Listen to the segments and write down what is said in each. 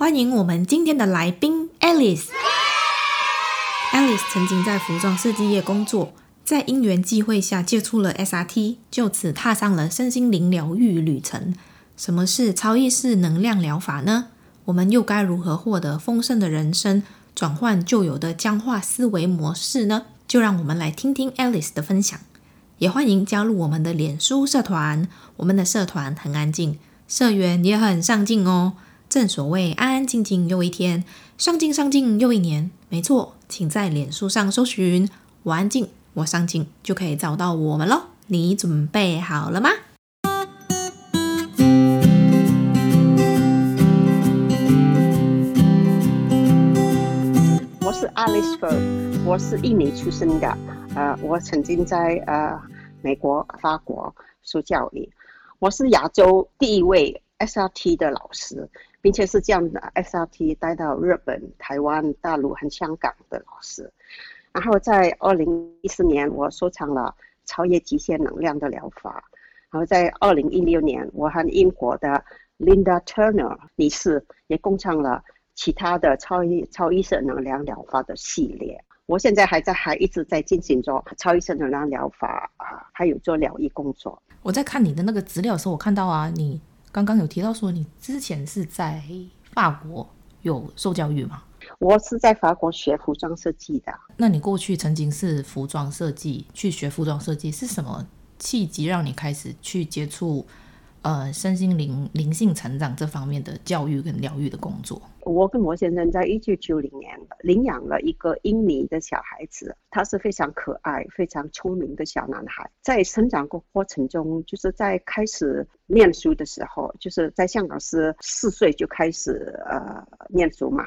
欢迎我们今天的来宾 Alice。Alice 曾经在服装设计业工作。在因缘际会下接触了 SRT，就此踏上了身心灵疗愈旅程。什么是超意识能量疗法呢？我们又该如何获得丰盛的人生，转换旧有的僵化思维模式呢？就让我们来听听 Alice 的分享。也欢迎加入我们的脸书社团，我们的社团很安静，社员也很上进哦。正所谓安安静静又一天，上进上进又一年。没错，请在脸书上搜寻我安静。我上进就可以找到我们喽，你准备好了吗？我是 Alice Fur，我是印尼出生的，呃，我曾经在呃美国、法国受教育，我是亚洲第一位 SRT 的老师，并且是这样的 SRT 带到日本、台湾、大陆和香港的老师。然后在二零一四年，我收藏了超越极限能量的疗法。然后在二零一六年，我和英国的 Linda Turner 女士也共创了其他的超意超意识能量疗法的系列。我现在还在还一直在进行着超意识能量疗法啊，还有做疗愈工作。我在看你的那个资料的时候，我看到啊，你刚刚有提到说你之前是在法国有受教育吗？我是在法国学服装设计的。那你过去曾经是服装设计，去学服装设计是什么契机让你开始去接触呃身心灵灵性成长这方面的教育跟疗愈的工作？我跟我先生在一九九零年领养了一个印尼的小孩子，他是非常可爱、非常聪明的小男孩。在成长过过程中，就是在开始念书的时候，就是在香港是四岁就开始呃念书嘛。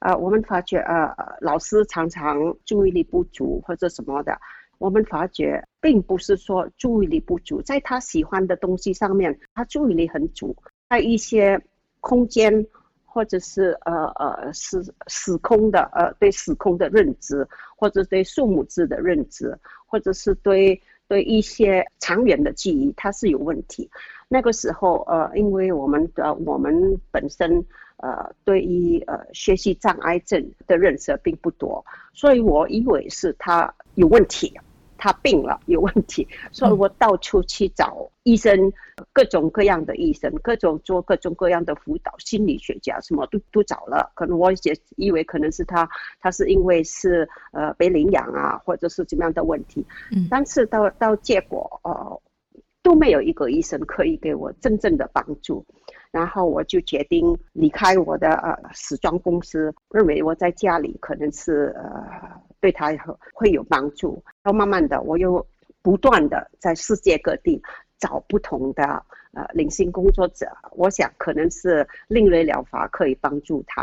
呃，我们发觉，呃，老师常常注意力不足或者什么的，我们发觉并不是说注意力不足，在他喜欢的东西上面，他注意力很足，在一些空间或者是呃呃时时空的呃对时空的认知，或者对数目字的认知，或者是对对一些长远的记忆，它是有问题。那个时候，呃，因为我们的我们本身。呃，对于呃学习障碍症的认识并不多，所以我以为是他有问题，他病了有问题，所以我到处去找医生，各种各样的医生，各种做各种各样的辅导，心理学家什么都都找了，可能我也以为可能是他，他是因为是呃被领养啊，或者是怎么样的问题，嗯，但是到到结果呃都没有一个医生可以给我真正的帮助。然后我就决定离开我的呃时装公司，认为我在家里可能是呃对他会有帮助。然后慢慢的，我又不断的在世界各地找不同的呃灵性工作者，我想可能是另类疗法可以帮助他。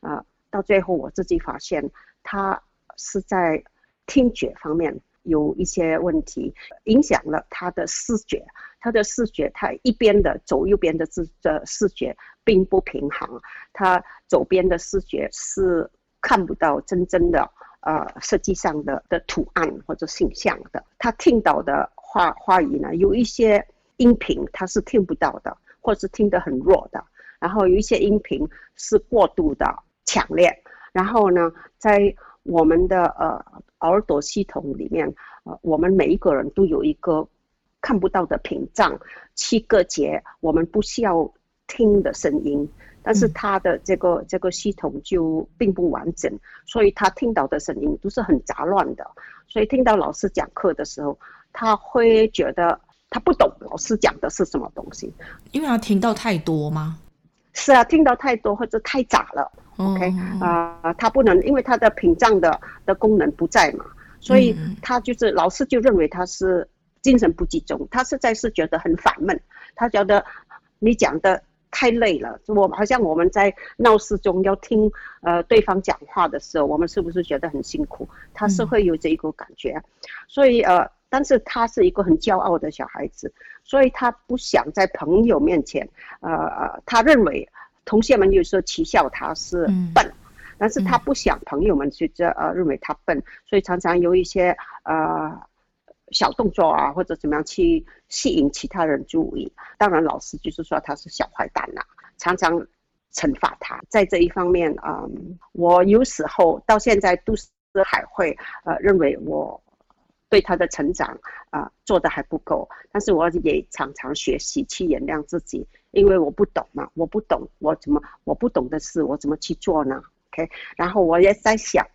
啊、呃，到最后我自己发现他是在听觉方面有一些问题，影响了他的视觉。他的视觉，他一边的左右边的视的视觉并不平衡，他左边的视觉是看不到真正的呃设计上的的图案或者形象的。他听到的话话语呢，有一些音频他是听不到的，或是听得很弱的。然后有一些音频是过度的强烈。然后呢，在我们的呃耳朵系统里面，呃，我们每一个人都有一个。看不到的屏障，去隔绝我们不需要听的声音，但是他的这个、嗯、这个系统就并不完整，所以他听到的声音都是很杂乱的。所以听到老师讲课的时候，他会觉得他不懂老师讲的是什么东西，因为他听到太多吗？是啊，听到太多或者太杂了。嗯、OK 啊、呃，他不能，因为他的屏障的的功能不在嘛，所以他就是、嗯、老师就认为他是。精神不集中，他实在是觉得很烦闷。他觉得你讲的太累了，我好像我们在闹市中要听呃对方讲话的时候，我们是不是觉得很辛苦？他是会有这一个感觉，嗯、所以呃，但是他是一个很骄傲的小孩子，所以他不想在朋友面前，呃呃，他认为同学们有时候取笑他是笨，嗯、但是他不想朋友们去这呃认为他笨，所以常常有一些呃。小动作啊，或者怎么样去吸引其他人注意。当然，老师就是说他是小坏蛋呐、啊，常常惩罚他。在这一方面，嗯，我有时候到现在都是还会呃认为我对他的成长啊、做的还不够，但是我也常常学习去原谅自己，因为我不懂嘛，我不懂，我怎么我不懂的事我怎么去做呢？OK，然后我也在想，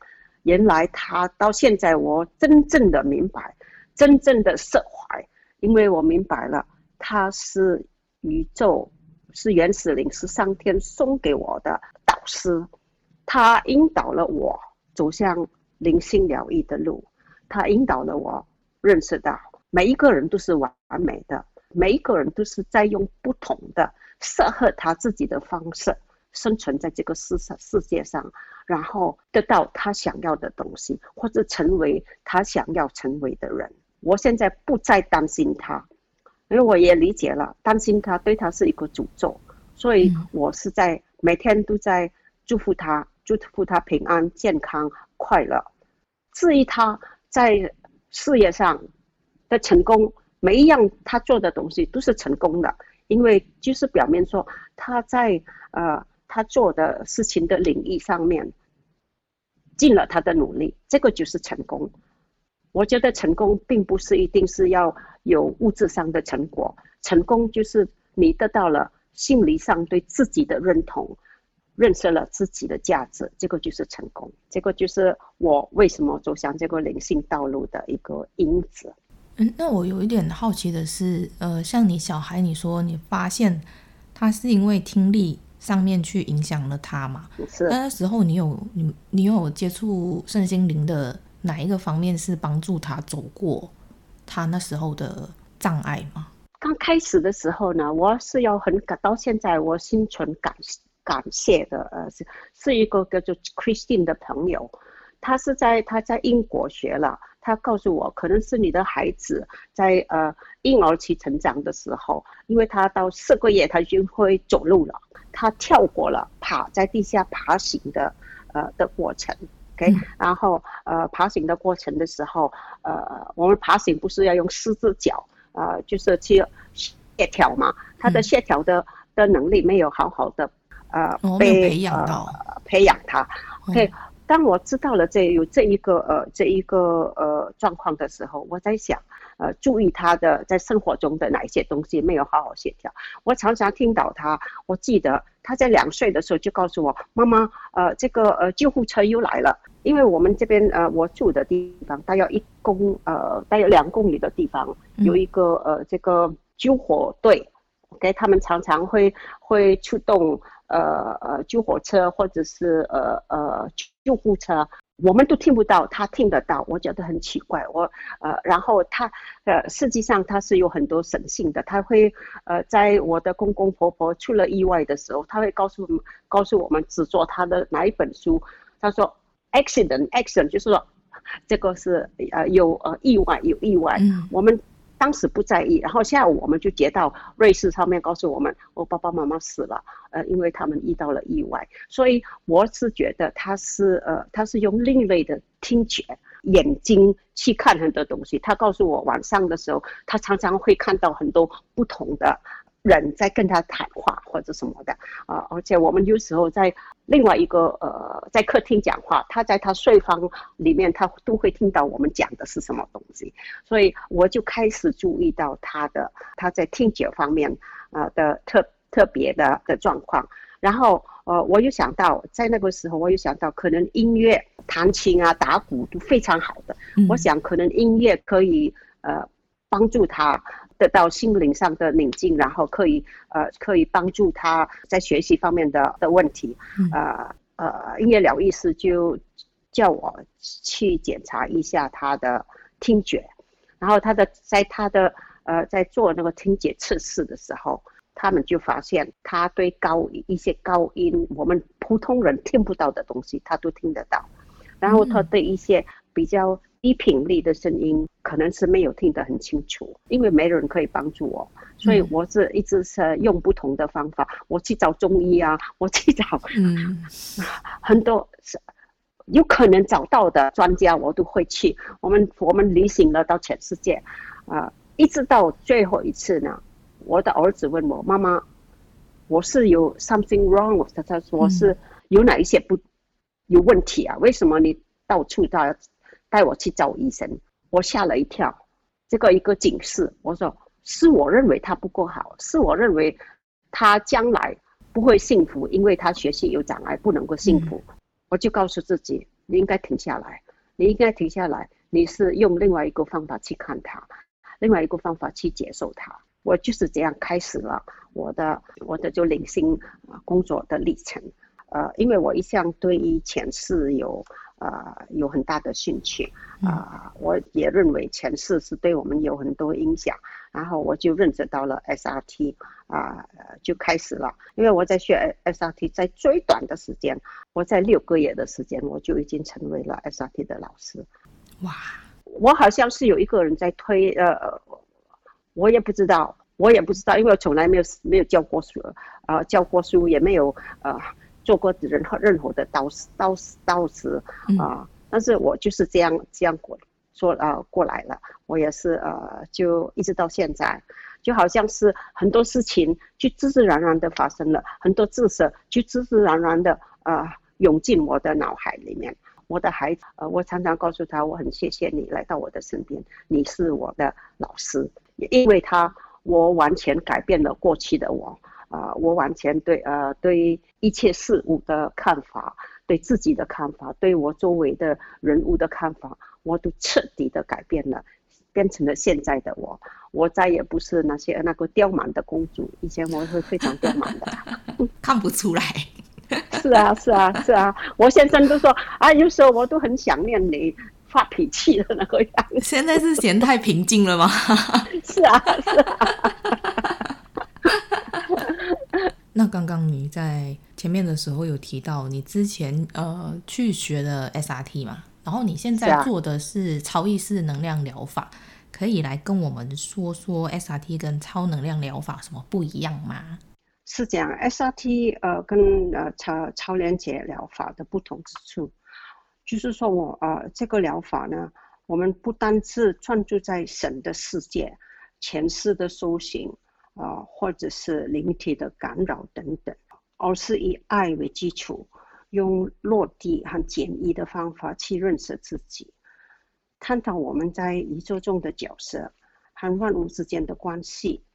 原来他到现在我真正的明白。真正的释怀，因为我明白了，他是宇宙，是原始灵，是上天送给我的导师，他引导了我走向灵性疗愈的路，他引导了我认识到每一个人都是完美的，每一个人都是在用不同的适合他自己的方式生存在这个世上世界上，然后得到他想要的东西，或者成为他想要成为的人。我现在不再担心他，因为我也理解了，担心他对他是一个诅咒，所以我是在每天都在祝福他，祝福他平安、健康、快乐。至于他在事业上的成功，每一样他做的东西都是成功的，因为就是表面说他在呃他做的事情的领域上面尽了他的努力，这个就是成功。我觉得成功并不是一定是要有物质上的成果，成功就是你得到了心理上对自己的认同，认识了自己的价值，这个就是成功。这个就是我为什么走向这个灵性道路的一个因子。嗯，那我有一点好奇的是，呃，像你小孩，你说你发现他是因为听力上面去影响了他嘛？是。那时候你有你你有接触身心灵的？哪一个方面是帮助他走过他那时候的障碍吗？刚开始的时候呢，我是要很感，到现在我心存感感谢的。呃，是是一个叫做 Christine 的朋友，他是在他在英国学了，他告诉我，可能是你的孩子在呃婴儿期成长的时候，因为他到四个月他就会走路了，他跳过了爬在地下爬行的呃的过程。OK，然后呃，爬行的过程的时候，呃，我们爬行不是要用四只脚，呃，就是去协调嘛。他的协调的的能力没有好好的呃被培养到，呃、培养他。OK，当我知道了这有这一个呃这一个呃状况的时候，我在想。呃，注意他的在生活中的哪一些东西没有好好协调。我常常听到他，我记得他在两岁的时候就告诉我，妈妈，呃，这个呃救护车又来了。因为我们这边呃我住的地方大约一公呃大约两公里的地方有一个呃这个救火队，OK，他们常常会会出动呃呃救火车或者是呃呃救护车。我们都听不到，他听得到，我觉得很奇怪。我呃，然后他呃，实际上他是有很多神性的，他会呃，在我的公公婆婆出了意外的时候，他会告诉我们，告诉我们只做他的哪一本书。他说，accident，accident，就是说这个是呃有呃意外有意外，嗯、我们。当时不在意，然后下午我们就接到瑞士上面告诉我们，我爸爸妈妈死了，呃，因为他们遇到了意外。所以我是觉得他是呃，他是用另类的听觉眼睛去看很多东西。他告诉我晚上的时候，他常常会看到很多不同的。人在跟他谈话或者什么的啊，而且我们有时候在另外一个呃，在客厅讲话，他在他睡房里面，他都会听到我们讲的是什么东西，所以我就开始注意到他的他在听觉方面啊的特特别的的状况，然后呃，我又想到在那个时候，我又想到可能音乐弹琴啊打鼓都非常好的，嗯、我想可能音乐可以呃帮助他。得到心灵上的宁静，然后可以呃可以帮助他在学习方面的的问题。呃呃，音乐疗愈师就叫我去检查一下他的听觉，然后他的在他的呃在做那个听觉测试的时候，他们就发现他对高一些高音，我们普通人听不到的东西，他都听得到。然后他对一些比较低频率的声音，可能是没有听得很清楚，因为没人可以帮助我，所以我是一直是用不同的方法，我去找中医啊，我去找嗯 很多是有可能找到的专家，我都会去。我们我们旅行了到全世界，啊、呃，一直到最后一次呢，我的儿子问我妈妈，我是有 something wrong，他他说是有哪一些不。有问题啊？为什么你到处带带我去找医生？我吓了一跳，这个一个警示。我说是我认为他不够好，是我认为他将来不会幸福，因为他学习有障碍，不能够幸福。嗯、我就告诉自己，你应该停下来，你应该停下来。你是用另外一个方法去看他，另外一个方法去接受他。我就是这样开始了我的我的就灵性工作的历程。呃，因为我一向对于前世有呃有很大的兴趣啊、呃，我也认为前世是对我们有很多影响，然后我就认识到了 SRT 啊、呃，就开始了。因为我在学 SRT，在最短的时间，我在六个月的时间，我就已经成为了 SRT 的老师。哇，我好像是有一个人在推，呃，我也不知道，我也不知道，因为我从来没有没有教过书，啊、呃，教过书也没有呃。做过任何任何的导师导师啊，但是我就是这样这样过说呃过来了，我也是呃就一直到现在，就好像是很多事情就自自然然的发生了，很多知识就自自然然的呃涌进我的脑海里面。我的孩子呃，我常常告诉他，我很谢谢你来到我的身边，你是我的老师，因为他我完全改变了过去的我。啊、呃，我完全对呃对一切事物的看法，对自己的看法，对我周围的人物的看法，我都彻底的改变了，变成了现在的我。我再也不是那些那个刁蛮的公主，以前我会非常刁蛮的，看不出来。是啊是啊是啊，我先生都说啊，有时候我都很想念你发脾气的那个样子。现在是嫌太平静了吗？是 啊是啊。那刚刚你在前面的时候有提到，你之前呃去学了 SRT 嘛，然后你现在做的是超意识能量疗法，可以来跟我们说说 SRT 跟超能量疗法什么不一样吗？是这样，SRT 呃跟呃超超连接疗法的不同之处，就是说我呃这个疗法呢，我们不单是专注在神的世界、前世的修行。啊、或者是灵体的干扰等等，而是以爱为基础，用落地和简易的方法去认识自己，探讨我们在宇宙中的角色和万物之间的关系，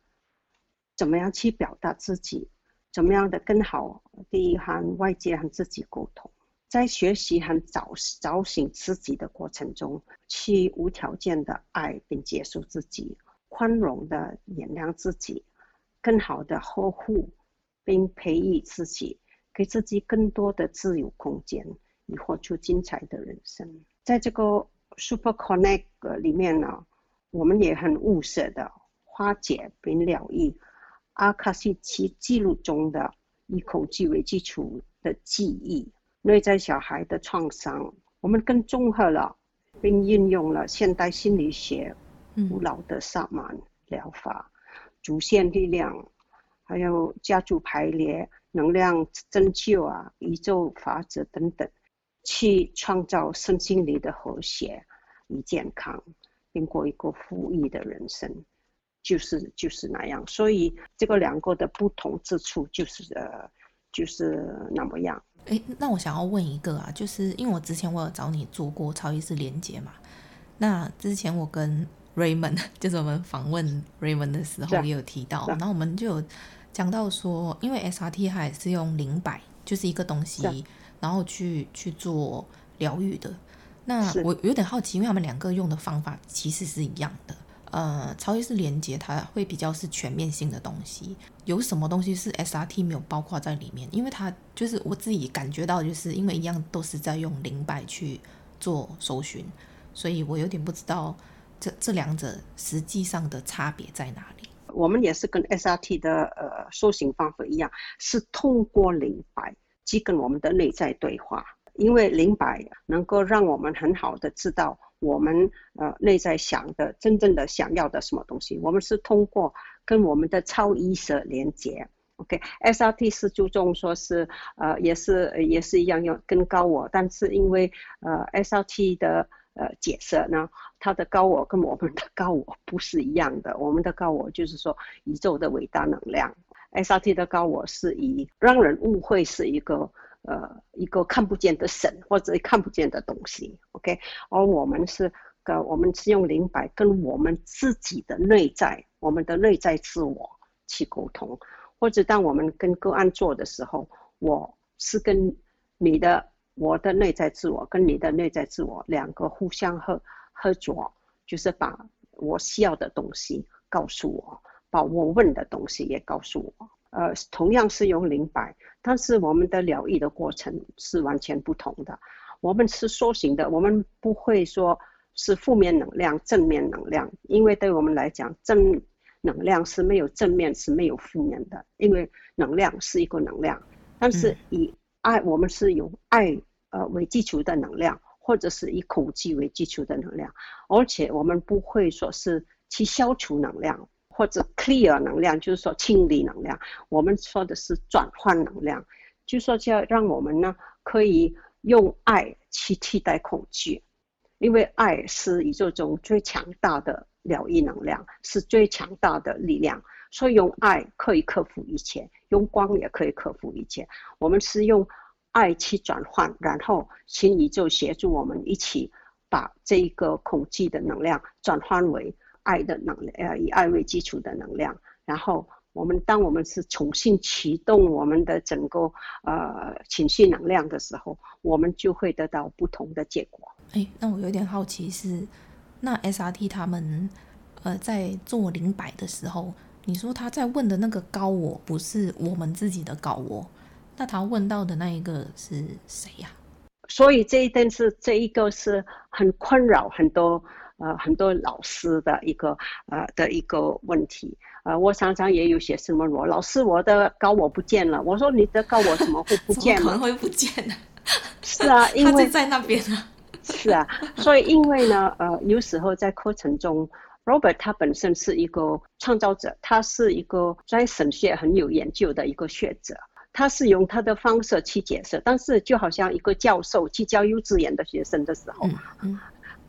怎么样去表达自己，怎么样的更好地和外界和自己沟通，在学习和找找寻自己的过程中，去无条件的爱并接受自己，宽容的原谅自己。更好的呵护并培育自己，给自己更多的自由空间，以活出精彩的人生。在这个 Super Connect 里面呢，我们也很务实的化解并疗愈阿卡西奇记录中的以恐惧为基础的记忆，内在小孩的创伤。我们更综合了并运用了现代心理学古老的萨满疗法。主线力量，还有家族排列、能量拯救啊、宇宙法则等等，去创造身心里的和谐与健康，并过一个富裕的人生，就是就是那样。所以这个两个的不同之处，就是呃，就是那么样。哎，那我想要问一个啊，就是因为我之前我有找你做过超意识连接嘛，那之前我跟 Raymond 就是我们访问 Raymond 的时候也有提到，然后我们就有讲到说，因为 SRT 它也是用灵摆，就是一个东西，然后去去做疗愈的。那我有点好奇，因为他们两个用的方法其实是一样的。呃，超意识连接它会比较是全面性的东西，有什么东西是 SRT 没有包括在里面？因为它就是我自己感觉到，就是因为一样都是在用灵摆去做搜寻，所以我有点不知道。这这两者实际上的差别在哪里？我们也是跟 SRT 的呃修行方法一样，是通过灵摆去跟我们的内在对话。因为灵摆能够让我们很好的知道我们呃内在想的真正的想要的什么东西。我们是通过跟我们的超意识连接。OK，SRT 是注重说是呃也是也是一样要跟高我，但是因为呃 SRT 的呃解释呢，他的高我跟我们的高我不是一样的。我们的高我就是说宇宙的伟大能量，SRT 的高我是以让人误会是一个。呃，一个看不见的神或者看不见的东西，OK，而我们是跟我们是用灵摆跟我们自己的内在，我们的内在自我去沟通，或者当我们跟个案做的时候，我是跟你的我的内在自我跟你的内在自我两个互相合合作，就是把我需要的东西告诉我，把我问的东西也告诉我。呃，同样是用灵摆，但是我们的疗愈的过程是完全不同的。我们是修行的，我们不会说是负面能量、正面能量，因为对我们来讲，正能量是没有正面是没有负面的，因为能量是一个能量。但是以爱，我们是有爱呃为基础的能量，或者是以恐惧为基础的能量，而且我们不会说是去消除能量。或者 clear 能量，就是说清理能量。我们说的是转换能量，就说就要让我们呢可以用爱去替代恐惧，因为爱是宇宙中最强大的疗愈能量，是最强大的力量。所以用爱可以克服一切，用光也可以克服一切。我们是用爱去转换，然后请宇宙协助我们一起把这一个恐惧的能量转换为。爱的能量，呃，以爱为基础的能量，然后我们当我们是重新启动我们的整个呃情绪能量的时候，我们就会得到不同的结果。哎，那我有点好奇是，那 SRT 他们呃在做灵摆的时候，你说他在问的那个高我不是我们自己的高我，那他问到的那一个是谁呀？所以这一点是这一个是很困扰很多。呃，很多老师的一个呃的一个问题，呃，我常常也有学生问我，老师，我的高我不见了。我说你的高我怎么会不见呢？怎么可能会不见呢？是啊，因为在那边呢。是啊，所以因为呢，呃，有时候在课程中，Robert 他本身是一个创造者，他是一个在神学很有研究的一个学者，他是用他的方式去解释，但是就好像一个教授去教幼稚园的学生的时候。嗯嗯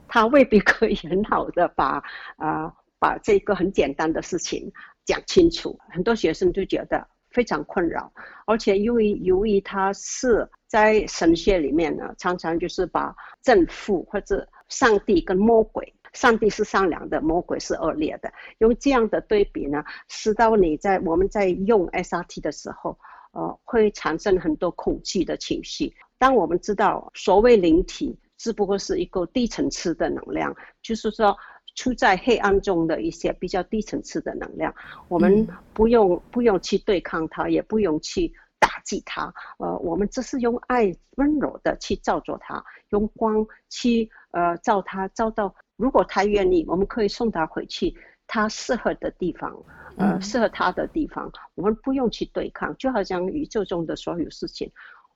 他未必可以很好的把啊、呃、把这个很简单的事情讲清楚，很多学生就觉得非常困扰，而且由于由于他是在神学里面呢，常常就是把正负或者上帝跟魔鬼，上帝是善良的，魔鬼是恶劣的，用这样的对比呢，使到你在我们在用 SRT 的时候，呃，会产生很多恐惧的情绪。当我们知道所谓灵体。只不过是一个低层次的能量，就是说处在黑暗中的一些比较低层次的能量，我们不用不用去对抗它，也不用去打击它，呃，我们只是用爱温柔的去照着它，用光去呃照它，照到如果他愿意，我们可以送他回去他适合的地方，呃，适合他的地方，我们不用去对抗，就好像宇宙中的所有事情，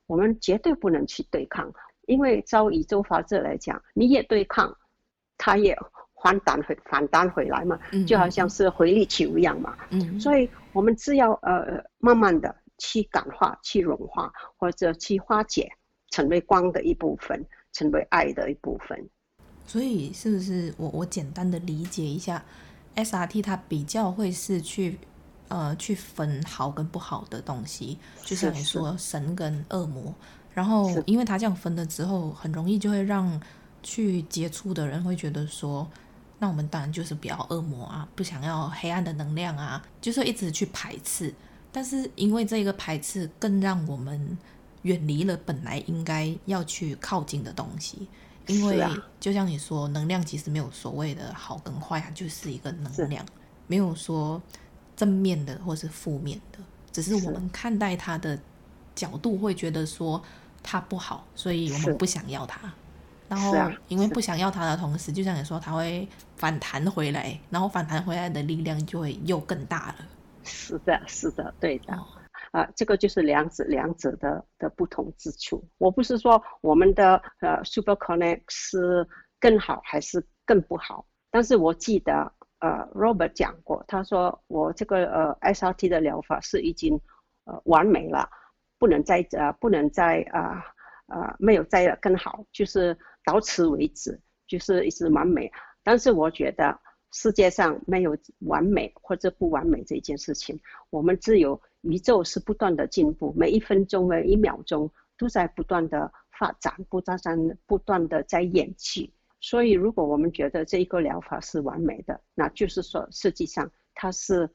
我们绝对不能去对抗。因为照宇宙法则来讲，你也对抗，他也反弹回反弹回来嘛，就好像是回力球一样嘛。嗯，所以我们只要呃慢慢的去感化、去融化，或者去化解，成为光的一部分，成为爱的一部分。所以是不是我我简单的理解一下，SRT 它比较会是去呃去分好跟不好的东西，就像你说神跟恶魔。然后，因为它这样分了之后，很容易就会让去接触的人会觉得说，那我们当然就是不要恶魔啊，不想要黑暗的能量啊，就是一直去排斥。但是因为这个排斥，更让我们远离了本来应该要去靠近的东西。因为就像你说，能量其实没有所谓的好跟坏啊，就是一个能量，没有说正面的或是负面的，只是我们看待它的角度会觉得说。它不好，所以我们不想要它。然后因为不想要它的同时，就像你说，它会反弹回来，然后反弹回来的力量就会又更大了。是的，是的，对的。哦、啊，这个就是两者两者的的不同之处。我不是说我们的呃 Super Connect 是更好还是更不好，但是我记得呃 Robert 讲过，他说我这个呃 SRT 的疗法是已经呃完美了，不能再呃不能再啊。呃呃，没有再更好，就是到此为止，就是一直完美。但是我觉得世界上没有完美或者不完美这件事情，我们只有宇宙是不断的进步，每一分钟、每一秒钟都在不断的发展，不断在不断的在演戏。所以，如果我们觉得这一个疗法是完美的，那就是说，实际上它是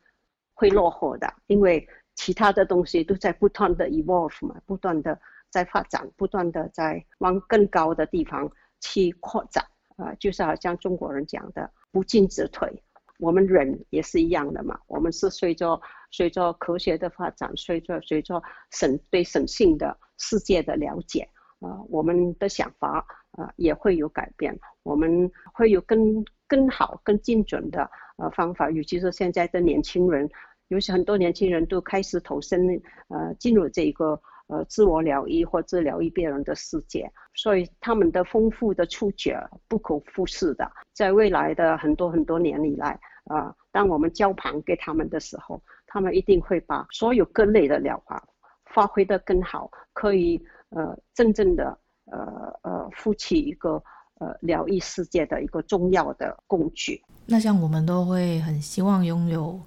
会落后的，因为其他的东西都在不断的 evolve 嘛，不断的。在发展，不断的在往更高的地方去扩展，啊、呃，就是好像中国人讲的“不进则退”，我们人也是一样的嘛。我们是随着随着科学的发展，随着随着神对神性的世界的了解，啊、我们的想法啊、也会有改变，我们会有更更好、更精准的呃方法。尤其是现在的年轻人，尤其很多年轻人都开始投身呃进入这个。呃，自我疗愈或治疗愈别人的世界，所以他们的丰富的触觉不可忽视的。在未来的很多很多年以来，啊、当我们交盘给他们的时候，他们一定会把所有各类的疗法发挥得更好，可以呃真正的呃呃负起一个呃疗愈世界的一个重要的工具。那像我们都会很希望拥有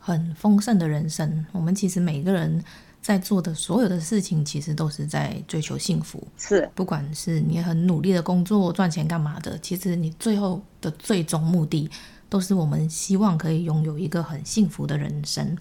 很丰盛的人生，我们其实每个人。在做的所有的事情，其实都是在追求幸福。是，不管是你很努力的工作、赚钱干嘛的，其实你最后的最终目的，都是我们希望可以拥有一个很幸福的人生。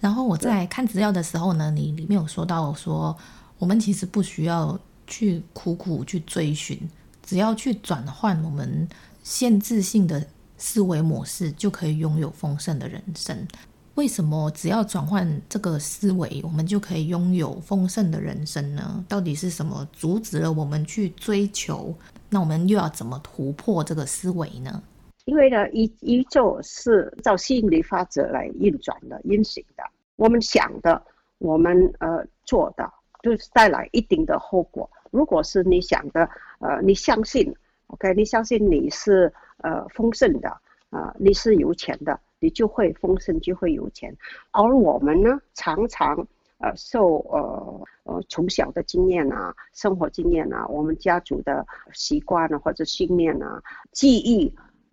然后我在看资料的时候呢，你里面有说到说，我们其实不需要去苦苦去追寻，只要去转换我们限制性的思维模式，就可以拥有丰盛的人生。为什么只要转换这个思维，我们就可以拥有丰盛的人生呢？到底是什么阻止了我们去追求？那我们又要怎么突破这个思维呢？因为呢，宇宇宙是照吸引力法则来运转的、运行的。我们想的，我们呃做的，就是带来一定的后果。如果是你想的，呃，你相信，OK，你相信你是呃丰盛的，啊、呃，你是有钱的。你就会丰盛，就会有钱。而我们呢，常常呃受呃呃从小的经验啊、生活经验啊、我们家族的习惯啊或者信念啊、记忆，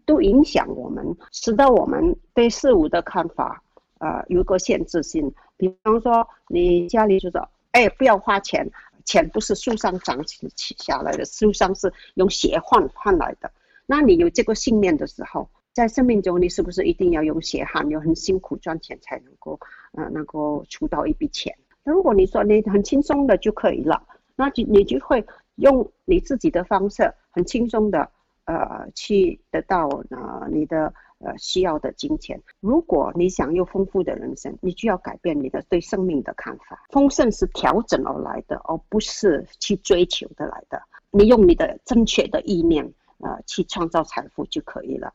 都影响我们，使得我们对事物的看法呃有个限制性。比方说，你家里就说，哎，不要花钱，钱不是树上长起起下来的，树上是用血换换来的。那你有这个信念的时候，在生命中，你是不是一定要用血汗，要很辛苦赚钱才能够，呃，能够出到一笔钱？那如果你说你很轻松的就可以了，那就你就会用你自己的方式，很轻松的，呃，去得到呃你的呃需要的金钱。如果你想要丰富的人生，你就要改变你的对生命的看法。丰盛是调整而来的，而不是去追求的来的。你用你的正确的意念，呃，去创造财富就可以了。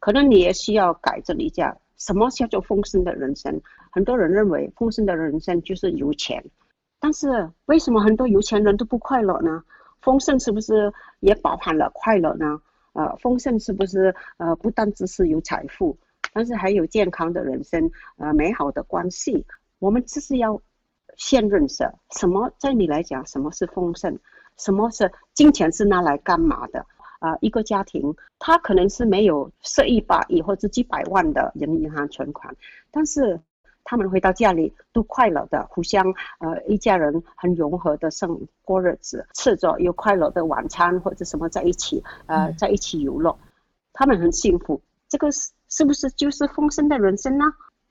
可能你也需要改正一下，什么叫做丰盛的人生？很多人认为丰盛的人生就是有钱，但是为什么很多有钱人都不快乐呢？丰盛是不是也包含了快乐呢？呃，丰盛是不是呃不单只是有财富，但是还有健康的人生，呃，美好的关系？我们只是要先认识什么，在你来讲，什么是丰盛？什么是金钱是拿来干嘛的？啊、呃，一个家庭，他可能是没有设一百亿或者几百万的人民银行存款，但是他们回到家里都快乐的，互相呃一家人很融合的生过日子，吃着有快乐的晚餐或者什么在一起，呃，在一起游乐，他们很幸福。这个是是不是就是丰盛的人生呢？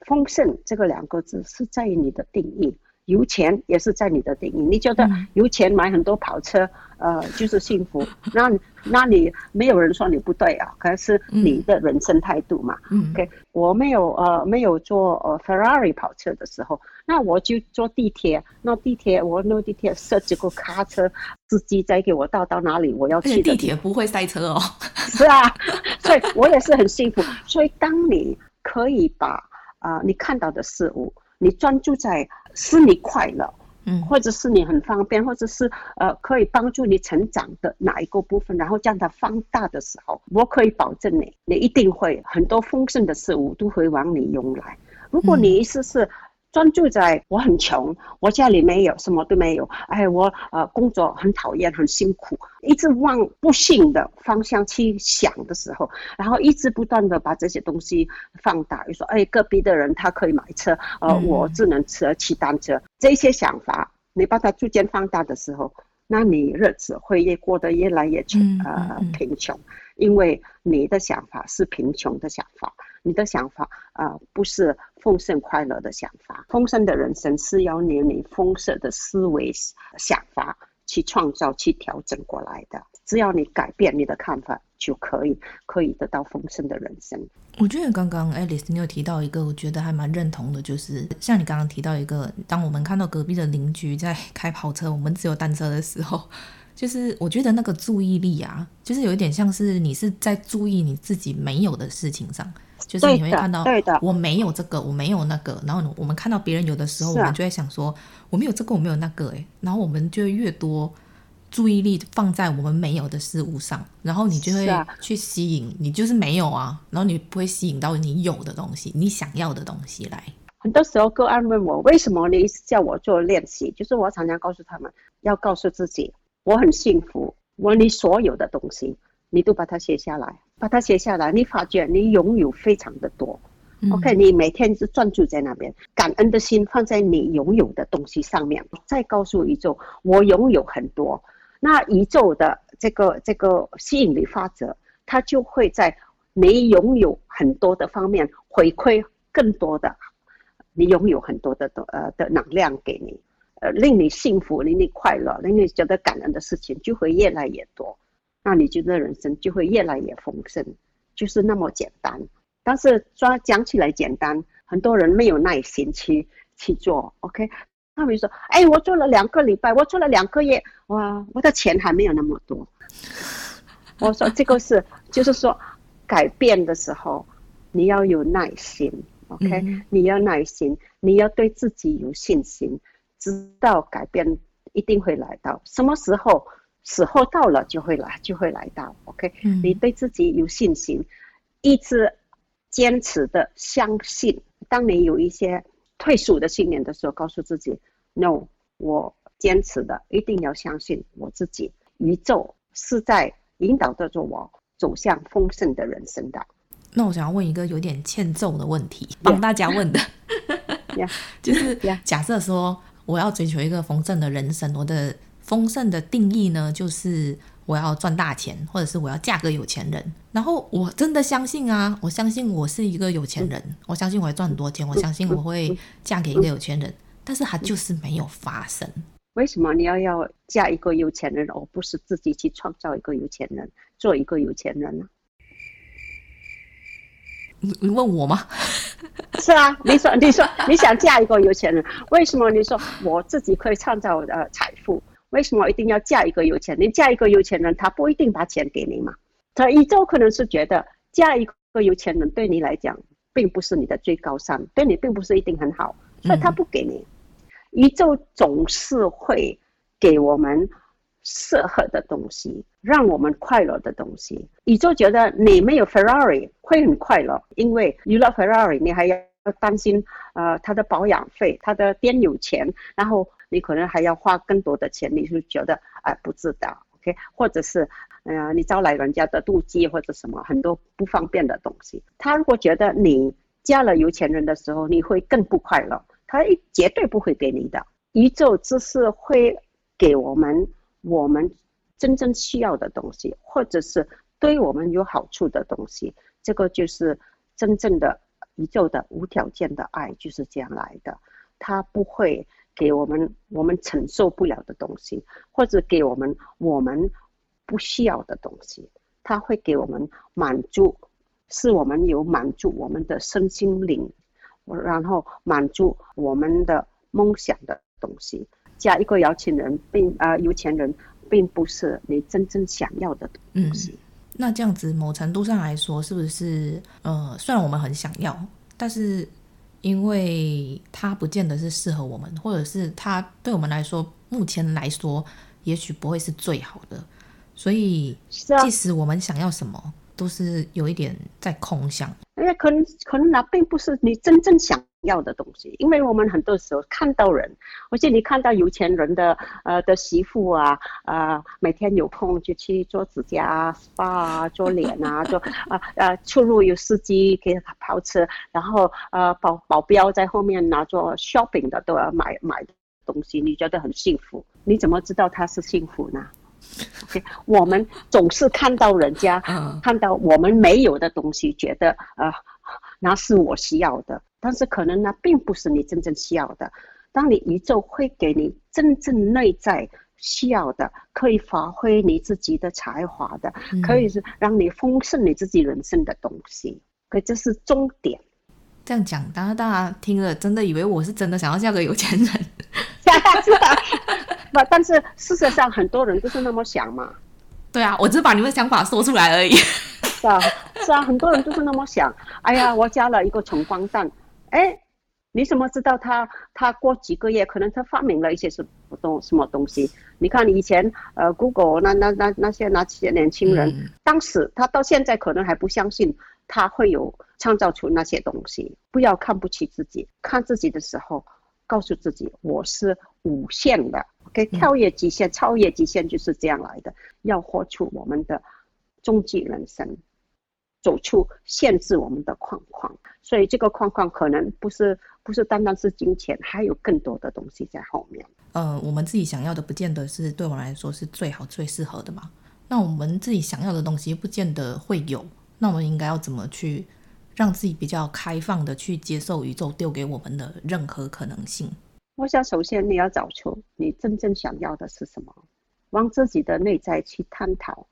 丰盛这个两个字是在于你的定义，有钱也是在你的定义。你觉得有钱买很多跑车，呃，就是幸福？那那你没有人说你不对啊，可是你的人生态度嘛。嗯，OK，我没有呃没有坐呃 Ferrari 跑车的时候，那我就坐地铁。那地铁我那地铁设几个卡车，司机再给我到到哪里我要去的。地铁不会塞车哦。是啊，所以我也是很幸福。所以当你可以把啊、呃、你看到的事物。你专注在使你快乐，嗯，或者是你很方便，或者是呃可以帮助你成长的哪一个部分，然后将它放大的时候，我可以保证你，你一定会很多丰盛的事物都会往你涌来。如果你意思是。专注在我很穷，我家里没有，什么都没有。哎，我呃工作很讨厌，很辛苦，一直往不幸的方向去想的时候，然后一直不断的把这些东西放大。比如说，哎，隔壁的人他可以买车，呃，我只能骑骑单车。这些想法，你把它逐渐放大的时候，那你日子会越过得越来越穷，呃，贫穷，因为你的想法是贫穷的想法。你的想法啊、不是丰盛快乐的想法。丰盛的人生是要你你丰盛的思维想法去创造、去调整过来的。只要你改变你的看法，就可以可以得到丰盛的人生。我觉得刚刚 Alice 你有提到一个，我觉得还蛮认同的，就是像你刚刚提到一个，当我们看到隔壁的邻居在开跑车，我们只有单车的时候，就是我觉得那个注意力啊，就是有一点像是你是在注意你自己没有的事情上。就是你会看到，对的我没有这个，我没有那个，然后我们看到别人有的时候，我们就会想说，我没有这个，我没有那个，哎，然后我们就越多注意力放在我们没有的事物上，然后你就会去吸引，你就是没有啊，然后你不会吸引到你有的东西，你想要的东西来。很多时候个案问我，为什么你一直叫我做练习？就是我常常告诉他们，要告诉自己，我很幸福，我你所有的东西。你都把它写下来，把它写下来，你发觉你拥有非常的多。嗯、OK，你每天是专注在那边，感恩的心放在你拥有的东西上面，再告诉宇宙，我拥有很多。那宇宙的这个这个吸引力法则，它就会在你拥有很多的方面回馈更多的，你拥有很多的呃的能量给你，呃，令你幸福，令你快乐，令你觉得感恩的事情就会越来越多。那你觉得人生就会越来越丰盛，就是那么简单。但是说讲起来简单，很多人没有耐心去去做。OK，他们说：“哎，我做了两个礼拜，我做了两个月，哇，我的钱还没有那么多。”我说：“这个是，就是说，改变的时候你要有耐心。OK，嗯，你要耐心，你要对自己有信心，知道改变一定会来到。什么时候？”时候到了就会来，就会来到。OK，嗯，你对自己有信心，一直坚持的相信。当你有一些退缩的信念的时候，告诉自己：No，我坚持的，一定要相信我自己。宇宙是在引导着我走向丰盛的人生的。那我想要问一个有点欠揍的问题，帮大家问的，yeah. 就是假设说我要追求一个丰盛的人生，我的。丰盛的定义呢，就是我要赚大钱，或者是我要嫁个有钱人。然后我真的相信啊，我相信我是一个有钱人，我相信我会赚很多钱，我相信我会嫁给一个有钱人。但是它就是没有发生。为什么你要要嫁一个有钱人，而不是自己去创造一个有钱人，做一个有钱人呢？你你问我吗？是啊，你说 你说你想嫁一个有钱人，为什么你说我自己可以创造呃财富？为什么一定要嫁一个有钱人？你嫁一个有钱人，他不一定把钱给你嘛。他宇宙可能是觉得嫁一个有钱人对你来讲，并不是你的最高尚，对你并不是一定很好，所以他不给你。嗯、宇宙总是会给我们适合的东西，让我们快乐的东西。宇宙觉得你没有 Ferrari 会很快乐，因为有了 Ferrari，你还要担心呃它的保养费，它的电油钱，然后。你可能还要花更多的钱，你是觉得哎不知道，OK，或者是，呃，你招来人家的妒忌或者什么很多不方便的东西。他如果觉得你嫁了有钱人的时候，你会更不快乐，他绝对不会给你的。宇宙只是会给我们我们真正需要的东西，或者是对我们有好处的东西。这个就是真正的宇宙的无条件的爱，就是这样来的。他不会。给我们我们承受不了的东西，或者给我们我们不需要的东西。他会给我们满足，是我们有满足我们的身心灵，然后满足我们的梦想的东西。嫁一个有钱人，并啊、呃、有钱人，并不是你真正想要的东西。嗯，那这样子，某程度上来说，是不是呃，虽然我们很想要，但是因为它不见得是适合我们，或者是它对我们来说，目前来说，也许不会是最好的。所以，即使我们想要什么，都是有一点在空想。因为可能可能那并不是你真正想要的东西，因为我们很多时候看到人，而且你看到有钱人的呃的媳妇啊，呃每天有空就去做指甲啊、SPA 啊、做脸啊、做啊啊出入有司机给他跑车，然后呃保保镖在后面拿做 shopping 的都要买买东西，你觉得很幸福？你怎么知道他是幸福呢？Okay, 我们总是看到人家，看到我们没有的东西，觉得呃，那是我需要的，但是可能那并不是你真正需要的。当你宇宙会给你真正内在需要的，可以发挥你自己的才华的，可以是让你丰盛你自己人生的东西。可这是终点。这样讲，当然大家听了，真的以为我是真的想要嫁个有钱人。不，但是事实上很多人都是那么想嘛。对啊，我只是把你们的想法说出来而已。是啊，是啊，很多人都是那么想。哎呀，我加了一个穷光蛋，哎，你怎么知道他他过几个月可能他发明了一些什么东什么东西？你看以前呃，Google 那那那那些那些年轻人，嗯、当时他到现在可能还不相信他会有创造出那些东西。不要看不起自己，看自己的时候。告诉自己，我是无限的，OK，跳跃极限、超越极限就是这样来的。要活出我们的终极人生，走出限制我们的框框。所以这个框框可能不是不是单单是金钱，还有更多的东西在后面。呃，我们自己想要的，不见得是对我来说是最好、最适合的嘛。那我们自己想要的东西，不见得会有。那我们应该要怎么去？让自己比较开放的去接受宇宙丢给我们的任何可能性。我想，首先你要找出你真正想要的是什么，往自己的内在去探讨，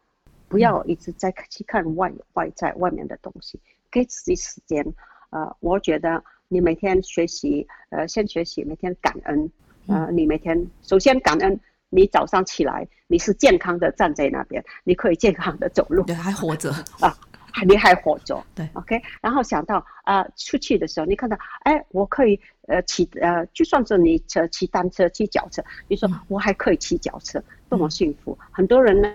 不要一直在去看外外在外面的东西，给自己时间。呃，我觉得你每天学习，呃，先学习每天感恩。呃，你每天首先感恩，你早上起来你是健康的站在那边，你可以健康的走路，对，还活着啊。你还活着，对，OK，然后想到啊、呃，出去的时候，你看到，哎，我可以呃骑呃，就算是你骑骑单车、骑脚车，你说我还可以骑脚车，嗯、多么幸福！很多人呢，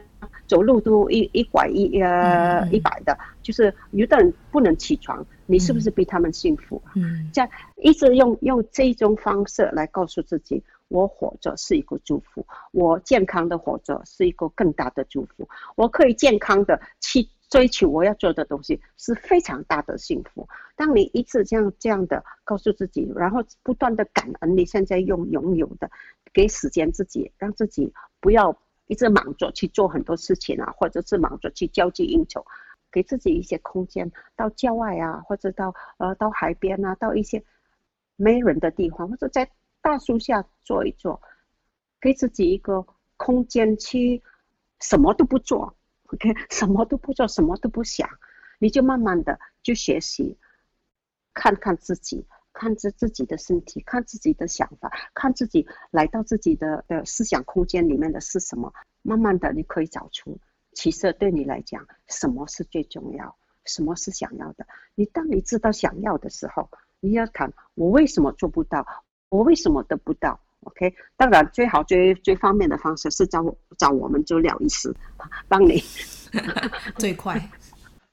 走路都一一拐一呃、嗯、一摆的，就是有的人不能起床，你是不是比他们幸福？嗯，这样一直用用这种方式来告诉自己，我活着是一个祝福，我健康的活着是一个更大的祝福，我可以健康的去。追求我要做的东西是非常大的幸福。当你一次这样这样的告诉自己，然后不断的感恩你现在拥拥有的，给时间自己，让自己不要一直忙着去做很多事情啊，或者是忙着去交际应酬，给自己一些空间，到郊外啊，或者到呃到海边啊，到一些没人的地方，或者在大树下坐一坐，给自己一个空间去什么都不做。OK，什么都不做，什么都不想，你就慢慢的就学习，看看自己，看着自己的身体，看自己的想法，看自己来到自己的的思想空间里面的是什么。慢慢的，你可以找出，其实对你来讲，什么是最重要，什么是想要的。你当你知道想要的时候，你要看我为什么做不到，我为什么得不到。OK，当然最好最最方便的方式是找找我们做疗愈师，帮你最快，